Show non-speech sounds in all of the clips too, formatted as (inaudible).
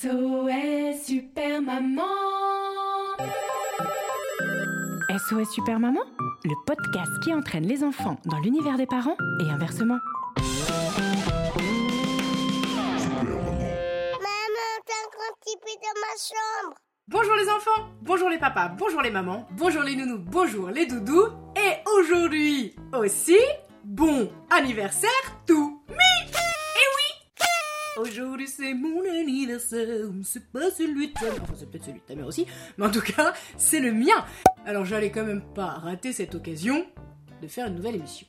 SOS Super Maman SOS Super Maman, le podcast qui entraîne les enfants dans l'univers des parents et inversement. Maman, t'as un grand tipi dans ma chambre. Bonjour les enfants, bonjour les papas, bonjour les mamans, bonjour les nounous, bonjour les doudous, et aujourd'hui aussi, bon anniversaire tout Aujourd'hui c'est mon anniversaire, c'est pas celui de ta mère, enfin c'est peut-être celui de ta mère aussi, mais en tout cas c'est le mien Alors j'allais quand même pas rater cette occasion de faire une nouvelle émission.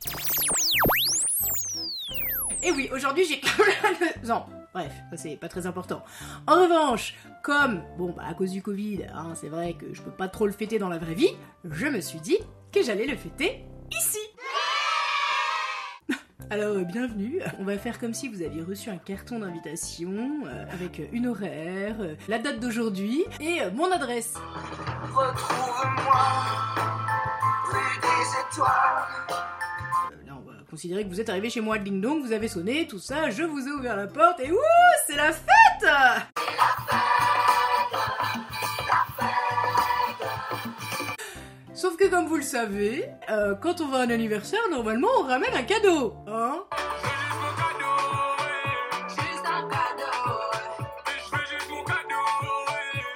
Et oui, aujourd'hui j'ai plein de... Non, bref, ça c'est pas très important. En revanche, comme, bon bah à cause du Covid, hein, c'est vrai que je peux pas trop le fêter dans la vraie vie, je me suis dit que j'allais le fêter ici. Alors, euh, bienvenue. On va faire comme si vous aviez reçu un carton d'invitation euh, avec une horaire, euh, la date d'aujourd'hui et euh, mon adresse. Retrouve-moi, rue des étoiles. Euh, Là, on va considérer que vous êtes arrivé chez moi, ding dong, vous avez sonné, tout ça, je vous ai ouvert la porte et ouh, c'est la fête Sauf que comme vous le savez, euh, quand on va à un anniversaire, normalement on ramène un cadeau, hein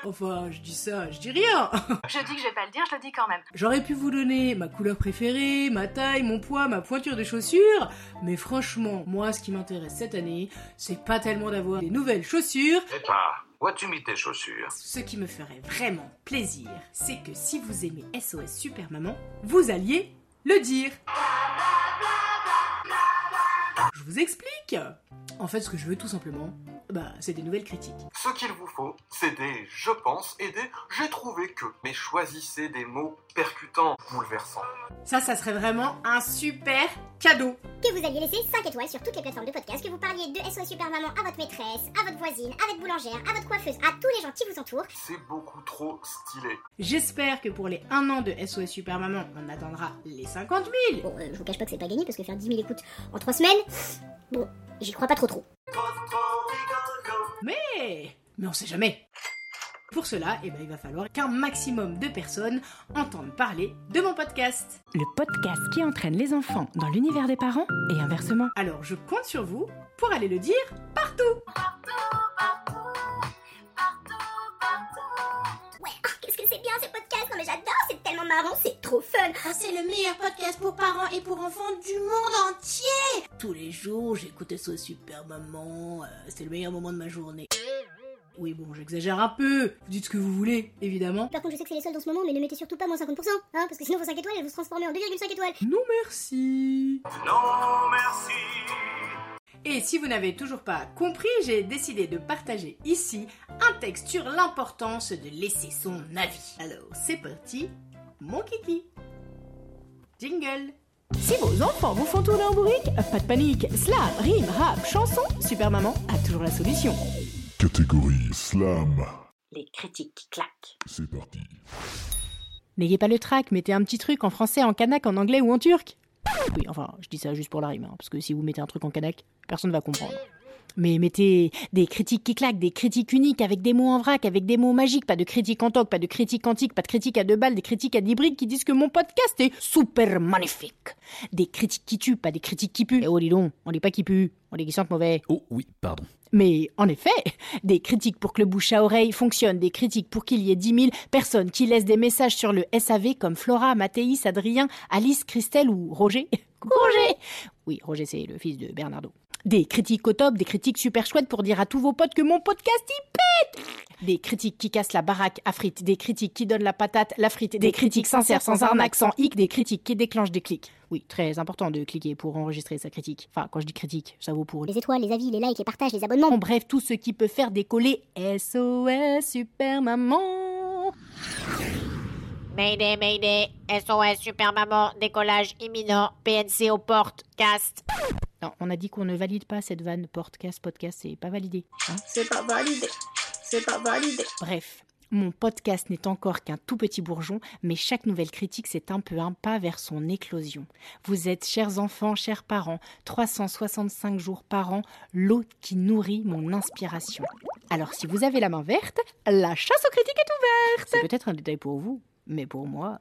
Enfin, je dis ça, je dis rien (laughs) Je dis que je vais pas le dire, je le dis quand même. J'aurais pu vous donner ma couleur préférée, ma taille, mon poids, ma pointure de chaussures, mais franchement, moi, ce qui m'intéresse cette année, c'est pas tellement d'avoir des nouvelles chaussures. Eh ben, as-tu mis tes chaussures Ce qui me ferait vraiment plaisir, c'est que si vous aimez SOS Super Maman, vous alliez le dire. Je vous explique. En fait, ce que je veux tout simplement, bah, c'est des nouvelles critiques. Ce qu'il vous faut, c'est des je pense et des j'ai trouvé que. Mais choisissez des mots percutants, bouleversants. Ça, ça serait vraiment un super cadeau. Que vous alliez laisser 5 étoiles sur toutes les plateformes de podcast, que vous parliez de SOS Super Maman à votre maîtresse, à votre voisine, à votre boulangère, à votre coiffeuse, à tous les gens qui vous entourent. C'est beaucoup trop stylé. J'espère que pour les 1 an de SOS Super Maman, on attendra les 50 000. Bon, euh, je vous cache pas que c'est pas gagné parce que faire 10 000 écoutes en 3 semaines, bon, j'y crois pas trop trop. Mais, mais on sait jamais. Pour cela, eh ben, il va falloir qu'un maximum de personnes entendent parler de mon podcast. Le podcast qui entraîne les enfants dans l'univers des parents et inversement. Alors je compte sur vous pour aller le dire partout. Ouais, ah, qu'est-ce que c'est bien ce podcast Non mais j'adore, c'est tellement marrant, c'est trop fun. Ah, c'est le meilleur podcast pour parents et pour enfants du monde entier. Tous les jours, j'écoutais ce super maman. euh, c'est le meilleur moment de ma journée. Oui, bon, j'exagère un peu. Vous dites ce que vous voulez, évidemment. Par contre, je sais que c'est les seuls dans ce moment, mais ne mettez surtout pas moins 50%, hein, parce que sinon vos 5 étoiles, elles vont se transformer en 2,5 étoiles. Non merci. Non, merci. Et si vous n'avez toujours pas compris, j'ai décidé de partager ici un texte sur l'importance de laisser son avis. Alors, c'est parti, mon kiki. Jingle. Si vos enfants vous font tourner en bourrique, pas de panique. Slam, rime, rap, chanson, Super Maman a toujours la solution. Catégorie slam. Les critiques qui claquent. C'est parti. N'ayez pas le trac, mettez un petit truc en français, en kanak, en anglais ou en turc. Oui, enfin, je dis ça juste pour la rime, hein, parce que si vous mettez un truc en kanak, personne va comprendre. Mais mettez des critiques qui claquent, des critiques uniques, avec des mots en vrac, avec des mots magiques, pas de critiques en toc, pas de critiques antiques, pas de critiques à deux balles, des critiques à dix briques qui disent que mon podcast est super magnifique. Des critiques qui tuent, pas des critiques qui puent. Eh oh, dis donc, on dit pas qui pue, on dit qui sentent mauvais. Oh oui, pardon. Mais en effet, des critiques pour que le bouche à oreille fonctionne, des critiques pour qu'il y ait 10 000 personnes qui laissent des messages sur le SAV comme Flora, Mathéis, Adrien, Alice, Christelle ou Roger. Roger Oui, Roger c'est le fils de Bernardo. Des critiques au top, des critiques super chouettes pour dire à tous vos potes que mon podcast y pète Des critiques qui cassent la baraque à frites, des critiques qui donnent la patate, la frite, des critiques sincères, sans arnaque, sans hic, des critiques qui déclenchent des clics. Oui, très important de cliquer pour enregistrer sa critique. Enfin, quand je dis critique, ça vaut pour... Les étoiles, les avis, les likes, les partages, les abonnements. En bref, tout ce qui peut faire décoller SOS Super Maman. Mayday, Mayday, SOS Super Maman, décollage imminent, PNC aux portes, cast. Non, on a dit qu'on ne valide pas cette vanne podcast, podcast, c'est pas validé. hein. C'est pas validé. C'est pas validé. Bref, mon podcast n'est encore qu'un tout petit bourgeon, mais chaque nouvelle critique, c'est un peu un pas vers son éclosion. Vous êtes, chers enfants, chers parents, 365 jours par an, l'eau qui nourrit mon inspiration. Alors si vous avez la main verte, la chasse aux critiques est ouverte C'est peut-être un détail pour vous, mais pour moi...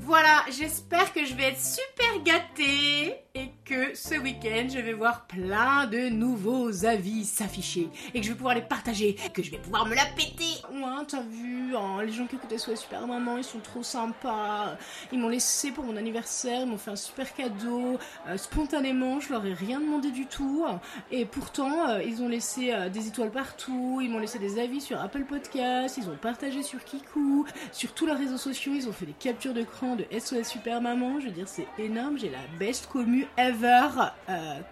Voilà, j'espère que je vais être super gâtée et que ce week-end je vais voir plein de nouveaux avis s'afficher et que je vais pouvoir les partager, que je vais pouvoir me la péter. Ouais, t'as vu, hein, les gens qui écoutent SOS Super Maman, ils sont trop sympas. Ils m'ont laissé pour mon anniversaire, ils m'ont fait un super cadeau. Euh, spontanément, je leur ai rien demandé du tout. Et pourtant, euh, ils ont laissé euh, des étoiles partout, ils m'ont laissé des avis sur Apple Podcasts, ils ont partagé sur Kiku, sur tous leurs réseaux sociaux, ils ont fait des captures d'écran de SOS Super Maman. Je veux dire, c'est énorme, j'ai la best commu ever.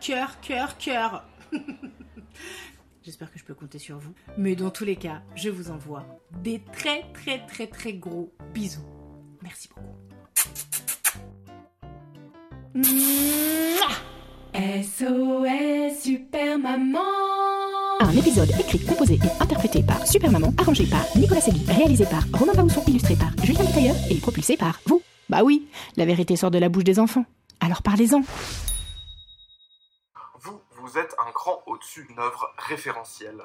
Cœur, cœur, cœur. (laughs) J'espère que je peux compter sur vous. Mais dans tous les cas, je vous envoie des très très très très gros bisous. Merci beaucoup. SOS Super Maman Un épisode écrit, composé et interprété par Super Maman, arrangé par Nicolas Segui, réalisé par Romain Baousson, illustré par Julien Tailleur et propulsé par vous. Bah oui, la vérité sort de la bouche des enfants. Alors parlez-en. Vous, êtes un cran au-dessus d'une œuvre référentielle.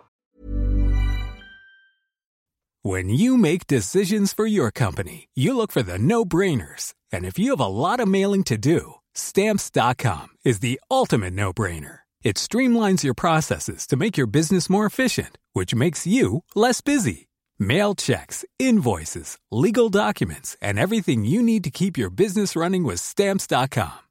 When you make decisions for your company, you look for the no-brainers. And if you have a lot of mailing to do, stamps.com is the ultimate no-brainer. It streamlines your processes to make your business more efficient, which makes you less busy. Mail checks, invoices, legal documents, and everything you need to keep your business running with stamps.com.